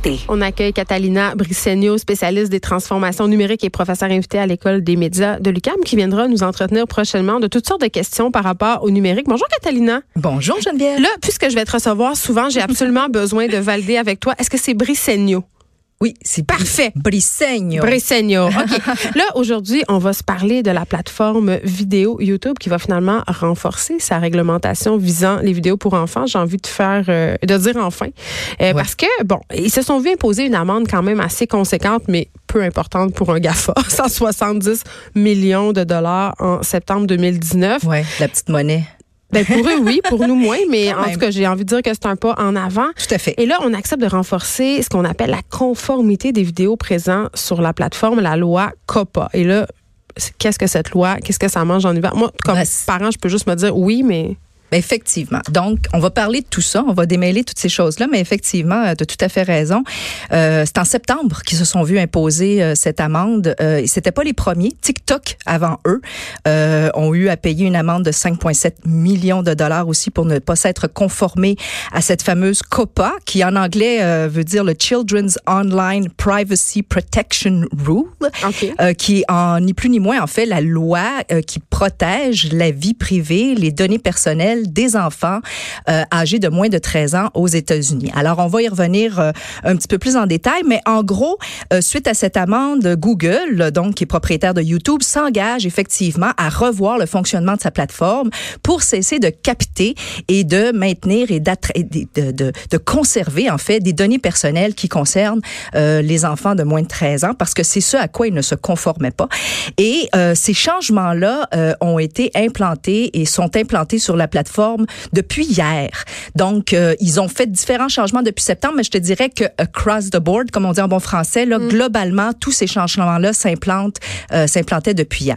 santé. On accueille Catalina Brissegno, spécialiste des transformations numériques et professeure invitée à l'école des médias de l'UCAM, qui viendra nous entretenir prochainement de toutes sortes de questions par rapport au numérique. Bonjour Catalina. Bonjour Geneviève. Là, puisque je vais te recevoir souvent, j'ai absolument besoin de valider avec toi. Est-ce que c'est Brissegno? Oui, c'est Parfait. Brisseigno. Brisseigno. OK. Là, aujourd'hui, on va se parler de la plateforme vidéo YouTube qui va finalement renforcer sa réglementation visant les vidéos pour enfants. J'ai envie de faire, euh, de dire enfin. Euh, Parce que, bon, ils se sont vus imposer une amende quand même assez conséquente, mais peu importante pour un GAFA. 170 millions de dollars en septembre 2019. Ouais, la petite monnaie. Ben pour eux, oui. Pour nous, moins. Mais en tout cas, j'ai envie de dire que c'est un pas en avant. Tout à fait. Et là, on accepte de renforcer ce qu'on appelle la conformité des vidéos présentes sur la plateforme, la loi COPPA. Et là, qu'est-ce que cette loi? Qu'est-ce que ça mange en hiver? Moi, comme c'est- parent, je peux juste me dire oui, mais Effectivement. Donc, on va parler de tout ça, on va démêler toutes ces choses-là, mais effectivement, tu as tout à fait raison. Euh, c'est en septembre qu'ils se sont vus imposer euh, cette amende. Euh, C'était pas les premiers. TikTok, avant eux, euh, ont eu à payer une amende de 5,7 millions de dollars aussi pour ne pas s'être conformés à cette fameuse COPPA, qui en anglais euh, veut dire le Children's Online Privacy Protection Rule OK. euh, qui est en ni plus ni moins en fait la loi euh, qui protège la vie privée, les données personnelles des enfants euh, âgés de moins de 13 ans aux États-Unis. Alors on va y revenir euh, un petit peu plus en détail, mais en gros, euh, suite à cette amende, Google, donc qui est propriétaire de YouTube, s'engage effectivement à revoir le fonctionnement de sa plateforme pour cesser de capter et de maintenir et de, de, de, conserver en fait des données personnelles qui concernent les enfants de moins de 13 ans parce que c'est ce à quoi ils ne se conformaient pas. Et ces changements-là ont été implantés et sont implantés sur la plateforme depuis hier. Donc, euh, ils ont fait différents changements depuis septembre, mais je te dirais que across the board, comme on dit en bon français, là, globalement, tous ces changements-là s'implantent, euh, s'implantaient depuis hier.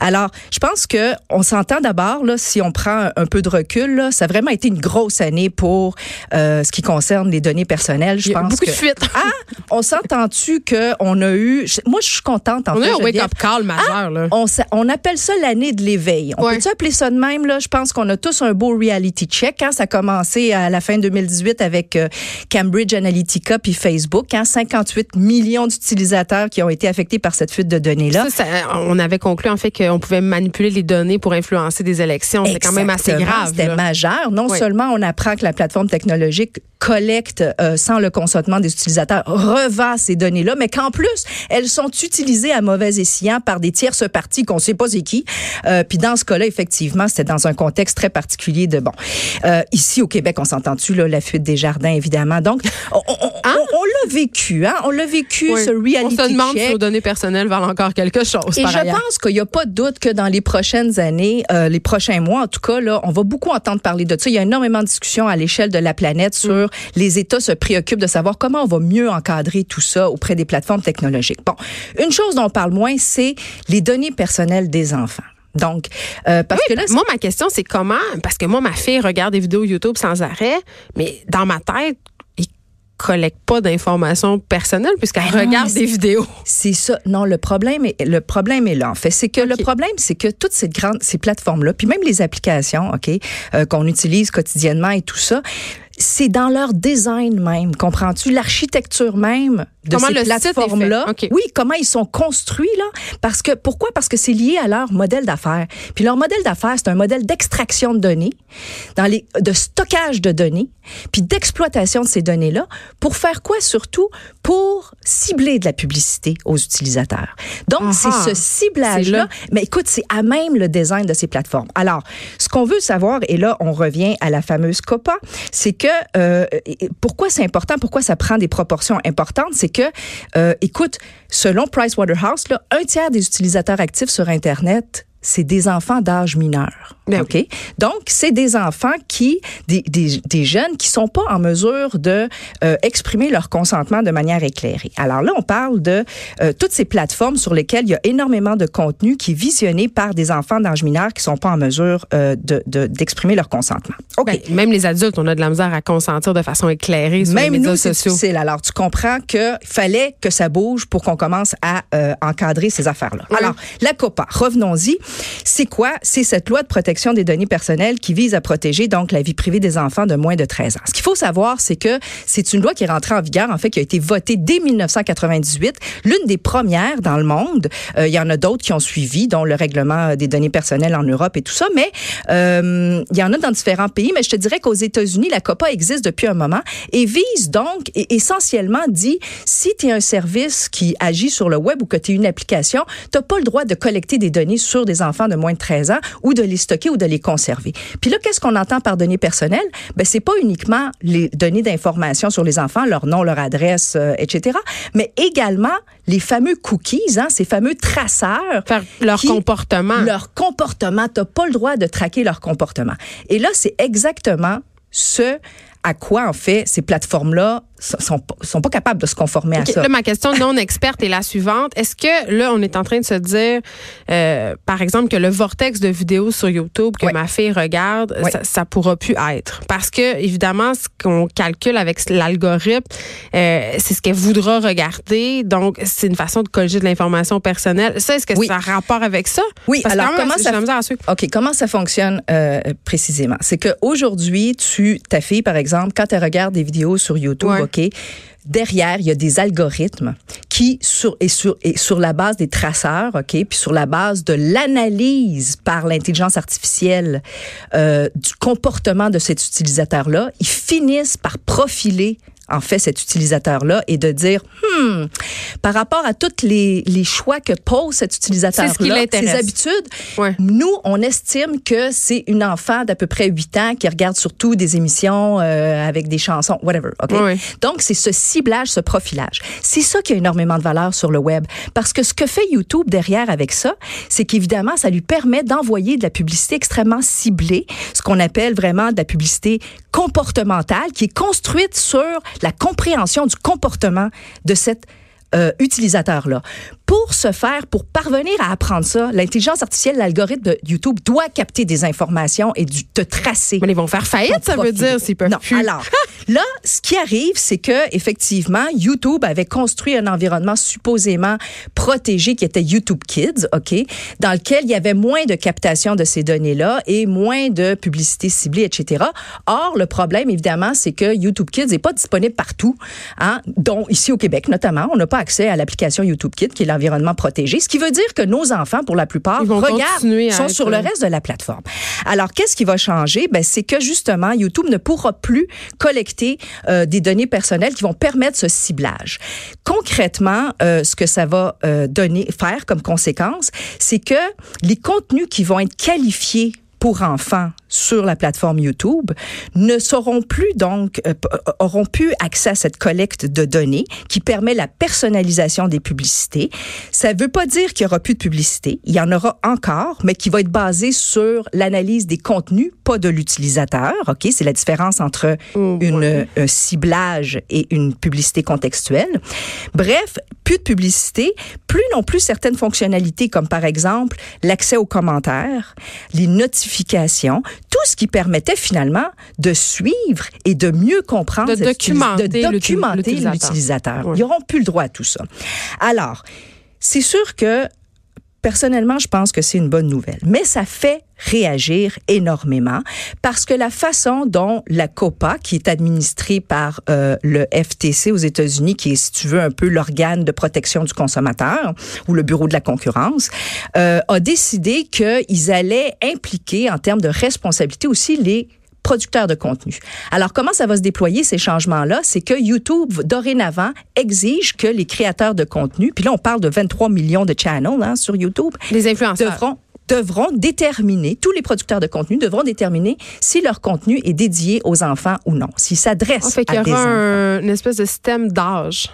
Alors, je pense que on s'entend d'abord, là, si on prend un peu de recul, là, ça a vraiment été une grosse année pour euh, ce qui concerne les données personnelles. Je Il y a pense beaucoup que de fuites. ah, on s'entend-tu que on a eu moi je suis contente en on fait. a un wake-up call majeur, là. On, appelle ça l'année de l'éveil. On Ouais. peut-tu appeler ça de même? Là? Je pense qu'on a tous un beau reality check. Hein? Ça a commencé à la fin 2018 avec euh, Cambridge Analytica puis Facebook. Hein? 58 millions d'utilisateurs qui ont été affectés par cette fuite de données-là. Ça, ça, on avait conclu en fait qu'on pouvait manipuler les données pour influencer des élections. C'est quand même assez grave. C'était là. majeur. Non Oui. seulement on apprend que la plateforme technologique collecte euh, sans le consentement des utilisateurs, revend ces données-là, mais qu'en plus, elles sont utilisées à mauvais escient par des tierces parties qu'on ne sait pas c'est qui. Euh, Puis dans ce cas-là, effectivement, c'était dans un contexte très particulier de bon. Euh, ici au Québec, on s'entend-tu là la fuite des jardins évidemment. Donc on, on- on- Hein? on- on l'a vécu, hein, on l'a vécu Oui. ce reality On se demande check. si nos données personnelles valent encore quelque chose. Et par je ailleurs. pense qu'il n'y a pas de doute que dans les prochaines années, euh, les prochains mois, en tout cas, là, on va beaucoup entendre parler de ça. Il y a énormément de discussions à l'échelle de la planète sur Mm. les États se préoccupent de savoir comment on va mieux encadrer tout ça auprès des plateformes technologiques. Bon, une chose dont on parle moins, c'est les données personnelles des enfants. Donc, euh, parce que là, Moi, ma question, c'est comment, parce que moi, ma fille regarde des vidéos YouTube sans arrêt, mais dans ma tête, il collecte pas d'informations personnelles puisqu'elle Ben regarde des vidéos. C'est ça. Non, le problème est le problème est là. En fait, c'est que le problème, c'est que toutes ces grandes ces plateformes là, puis même les applications, ok, euh, qu'on utilise quotidiennement et tout ça, c'est dans leur design même. Comprends-tu? L'architecture même de Comment ces le site est fait. plateformes là OK. Oui, comment ils sont construits là Parce que pourquoi? Parce que c'est lié à leur modèle d'affaires. Puis leur modèle d'affaires, c'est un modèle d'extraction de données, dans les de stockage de données, puis d'exploitation de ces données là pour faire quoi surtout? Pour cibler de la publicité aux utilisateurs. Donc c'est ce ciblage C'est là là. mais écoute, c'est à même le design de ces plateformes. Alors, ce qu'on veut savoir, et là, on revient à la fameuse COPA, c'est que euh, pourquoi c'est important, pourquoi ça prend des proportions importantes, c'est que, euh, écoute, selon Pricewaterhouse, là, un tiers des utilisateurs actifs sur Internet c'est des enfants d'âge mineur. Ben OK? Donc, c'est des enfants qui, des, des, des jeunes qui sont pas en mesure de euh, exprimer leur consentement de manière éclairée. Alors là, on parle de euh, toutes ces plateformes sur lesquelles il y a énormément de contenu qui est visionné par des enfants d'âge mineur qui sont pas en mesure euh, de, de- d'exprimer leur consentement. OK. Ben, même les adultes, on a de la misère à consentir de façon éclairée sur Même les médias nous, c'est sociaux. difficile. Alors, tu comprends qu'il fallait que ça bouge pour qu'on commence à encadrer ces affaires-là. Oui. Alors, la COPA, revenons-y. C'est quoi? C'est cette loi de protection des données personnelles qui vise à protéger donc la vie privée des enfants de moins de 13 ans. Ce qu'il faut savoir, c'est que c'est une loi qui est rentrée en vigueur, en fait, qui a été votée dès 1998, l'une des premières dans le monde. Euh, il y en a d'autres qui ont suivi, dont le règlement des données personnelles en Europe et tout ça, mais euh, il y en a dans différents pays. Mais je te dirais qu'aux États-Unis, la COPA existe depuis un moment et vise donc et essentiellement dit si tu es un service qui agit sur le web ou que tu es une application, tu n'as pas le droit de collecter des données sur des enfants de moins de 13 ans ou de les stocker ou de les conserver. Puis là, qu'est-ce qu'on entend par données personnelles? Ben, c'est pas uniquement les données d'information sur les enfants, leur nom, leur adresse, euh, etc., mais également les fameux cookies, hein, ces fameux traceurs. leur comportement. Leur comportement. Tu n'as pas le droit de traquer leur comportement. Et là, c'est exactement ce à quoi, en fait, ces plateformes-là sont, sont pas capables de se conformer à ça? Là, ma question non experte est la suivante. Est-ce que là, on est en train de se dire, euh, par exemple, que le vortex de vidéos sur YouTube que ma fille regarde, ça, ça, pourra plus être? Parce que, évidemment, ce qu'on calcule avec l'algorithme, euh, c'est ce qu'elle voudra regarder. Donc, c'est une façon de colliger de l'information personnelle. Ça, est-ce que ça a rapport avec ça? Oui, alors comment ça, OK, comment ça fonctionne euh, précisément? C'est qu'aujourd'hui, tu, ta fille, par exemple, quand elle regarde des vidéos sur YouTube, OK, derrière, il y a des algorithmes qui, sur, et, sur, et sur la base des traceurs, OK, puis sur la base de l'analyse par l'intelligence artificielle euh, du comportement de cet utilisateur-là, ils finissent par profiler en fait cet utilisateur-là et de dire, hmm, par rapport à tous les, les choix que pose cet utilisateur-là, ses habitudes, nous, on estime que c'est une enfant d'à peu près 8 ans qui regarde surtout des émissions euh, avec des chansons, whatever. Okay? Donc, c'est ce ciblage, ce profilage. C'est ça qui a énormément de valeur sur le web. Parce que ce que fait YouTube derrière avec ça, c'est qu'évidemment, ça lui permet d'envoyer de la publicité extrêmement ciblée, ce qu'on appelle vraiment de la publicité comportementale, qui est construite sur la compréhension du comportement de cette euh, utilisateur-là. Pour ce faire, pour parvenir à apprendre ça, l'intelligence artificielle, l'algorithme de YouTube doit capter des informations et du, te tracer. Mais ils vont faire faillite, ça veut dire, s'ils peuvent non. Alors, là, ce qui arrive, c'est que effectivement, YouTube avait construit un environnement supposément protégé qui était YouTube Kids, OK, dans lequel il y avait moins de captation de ces données-là et moins de publicité ciblée, etc. Or, le problème, évidemment, c'est que YouTube Kids n'est pas disponible partout, hein, dont ici au Québec notamment. On n'a pas accès à l'application YouTube Kids, qui est l'environnement protégé, ce qui veut dire que nos enfants, pour la plupart, regardent, sont sur le reste de la plateforme. Alors, qu'est-ce qui va changer? Ben, c'est que justement, YouTube ne pourra plus collecter euh, des données personnelles qui vont permettre ce ciblage. Concrètement, euh, ce que ça va euh, donner, faire comme conséquence, c'est que les contenus qui vont être qualifiés pour enfants sur la plateforme YouTube ne seront plus donc euh, euh, auront plus accès à cette collecte de données qui permet la personnalisation des publicités. Ça ne veut pas dire qu'il y aura plus de publicité, il y en aura encore, mais qui va être basée sur l'analyse des contenus, pas de l'utilisateur. Ok, c'est la différence entre oh, une, un ciblage et une publicité contextuelle. Bref, plus de publicité, plus non plus certaines fonctionnalités comme par exemple l'accès aux commentaires, les notifications, tout ce qui permettait finalement de suivre et de mieux comprendre, de documenter, de documenter l'utilisateur. Ils n'auront plus le droit à tout ça. Alors, c'est sûr que Personnellement, je pense que c'est une bonne nouvelle, mais ça fait réagir énormément parce que la façon dont la COPA, qui est administrée par euh, le FTC aux États-Unis, qui est, si tu veux, un peu l'organe de protection du consommateur ou le bureau de la concurrence, euh, a décidé qu'ils allaient impliquer en termes de responsabilité aussi les producteurs de contenu. Alors, comment ça va se déployer, ces changements-là? C'est que YouTube, dorénavant, exige que les créateurs de contenu, puis là, on parle de 23 millions de channels hein, sur YouTube. Les influenceurs. Devront, devront déterminer, tous les producteurs de contenu devront déterminer si leur contenu est dédié aux enfants ou non, s'il s'adresse fait à des y aura enfants. une espèce de système d'âge.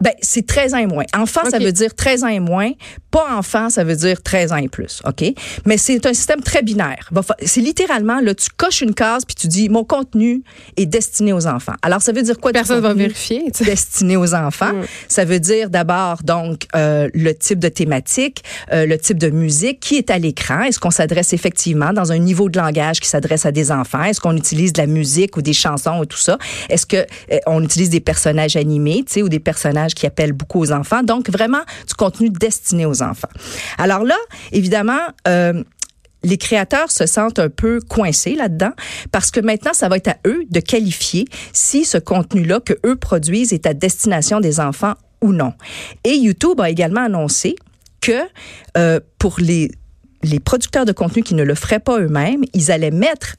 Ben, c'est 13 ans et moins. Enfant, ça veut dire 13 ans et moins. Pas enfant, ça veut dire 13 ans et plus. OK? Mais c'est un système très binaire. C'est littéralement, là, tu coches une case puis tu dis, mon contenu est destiné aux enfants. Alors, ça veut dire quoi? Personne va vérifier. Destiné aux enfants? Ça veut dire d'abord, donc, euh, le type de thématique, euh, le type de musique, qui est à l'écran. Est-ce qu'on s'adresse effectivement dans un niveau de langage qui s'adresse à des enfants? Est-ce qu'on utilise de la musique ou des chansons ou tout ça? Est-ce que euh, on utilise des personnages animés, tu sais, ou des personnages qui appellent beaucoup aux enfants. Donc, vraiment, du contenu destiné aux enfants. Alors là, évidemment, euh, les créateurs se sentent un peu coincés là-dedans parce que maintenant, ça va être à eux de qualifier si ce contenu-là que eux produisent est à destination des enfants ou non. Et YouTube a également annoncé que euh, pour les les producteurs de contenu qui ne le feraient pas eux-mêmes, ils allaient mettre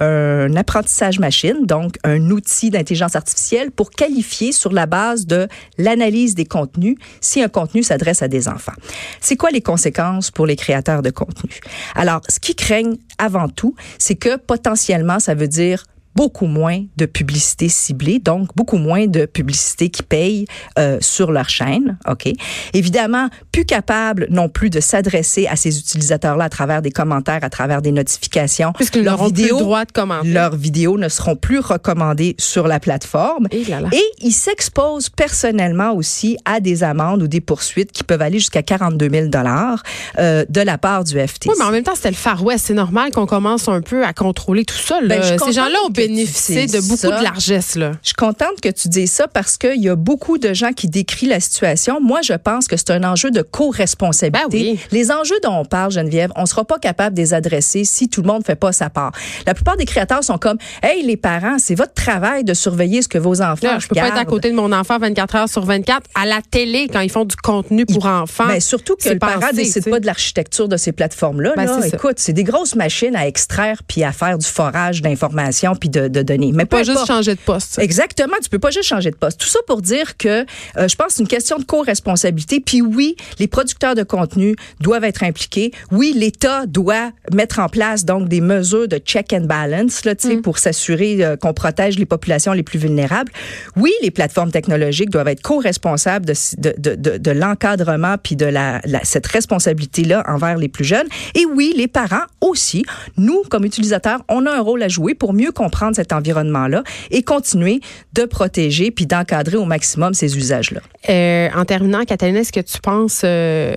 un apprentissage machine, donc un outil d'intelligence artificielle pour qualifier sur la base de l'analyse des contenus si un contenu s'adresse à des enfants. C'est quoi les conséquences pour les créateurs de contenu? Alors, ce qui craignent avant tout, c'est que potentiellement, ça veut dire beaucoup moins de publicité ciblée, donc beaucoup moins de publicité qui paye euh, sur leur chaîne. Ok? Évidemment, plus capable non plus de s'adresser à ces utilisateurs-là à travers des commentaires, à travers des notifications. Puisque leurs vidéos, droit de commenter. leurs vidéos ne seront plus recommandées sur la plateforme. Et, là là. et ils s'exposent personnellement aussi à des amendes ou des poursuites qui peuvent aller jusqu'à 42 000 dollars euh, de la part du FTC. Oui, mais en même temps, c'était le Far West. C'est normal qu'on commence un peu à contrôler tout ça. Là. Ben, Ces gens-là ont de beaucoup ça. de largesse. Là. Je suis contente que tu dises ça parce qu'il y a beaucoup de gens qui décrivent la situation. Moi, je pense que c'est un enjeu de co-responsabilité. Ben oui. Les enjeux dont on parle, Geneviève, on sera pas capable de les adresser si tout le monde fait pas sa part. La plupart des créateurs sont comme, hey, les parents, c'est votre travail de surveiller ce que vos enfants Là, je peux pas être à côté de mon enfant 24 heures sur 24 à la télé quand ils font du contenu pour enfants. Ben, surtout que le parent décide tu sais. pas de l'architecture de ces plateformes-là. Ben, là. Écoute, c'est des grosses machines à extraire puis à faire du forage d'informations puis de, de données. Mais pas juste changer de poste. Exactement, tu peux pas juste changer de poste. Tout ça pour dire que euh, je pense que c'est une question de co-responsabilité. Puis oui, les producteurs de contenu doivent être impliqués. Oui, l'État doit mettre en place donc des mesures de check and balance là, sais, pour s'assurer euh, qu'on protège les populations les plus vulnérables. Oui, les plateformes technologiques doivent être co-responsables de, de, de, de, de l'encadrement puis de la, la- cette responsabilité-là envers les plus jeunes. Et oui, les parents aussi. Nous, comme utilisateurs, on a un rôle à jouer pour mieux comprendre cet environnement-là et continuer de protéger puis d'encadrer au maximum ces usages-là. Euh, en terminant, Catalina, est-ce que tu penses euh,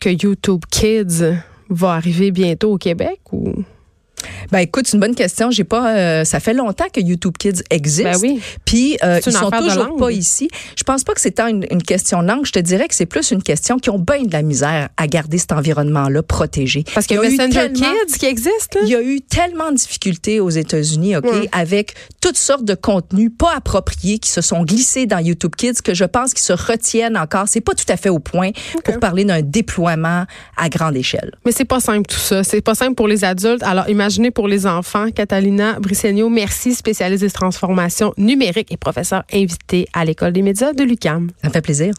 que YouTube Kids va arriver bientôt au Québec ou? Ben écoute, c'est une bonne question. J'ai pas. euh, ça fait longtemps que YouTube Kids existe. Ben oui. Puis euh, ils sont toujours pas ici. Je pense pas que c'est tant une, une question de langue. Je te dirais que c'est plus une question qui ont bien de la misère à garder cet environnement-là protégé. parce qu'il y a Messenger tellement- Kids qui existe? Il y a eu tellement de difficultés aux États-Unis, OK, Ouais. avec toutes sortes de contenus pas appropriés qui se sont glissés dans YouTube Kids que je pense qu'ils se retiennent encore. C'est pas tout à fait au point pour parler d'un déploiement à grande échelle. Mais c'est pas simple tout ça. C'est pas simple pour les adultes. Alors pour les enfants. Catalina Bricegno, merci, spécialiste des transformations numériques et professeur invité à l'école des médias de l'UCAM. Ça fait plaisir.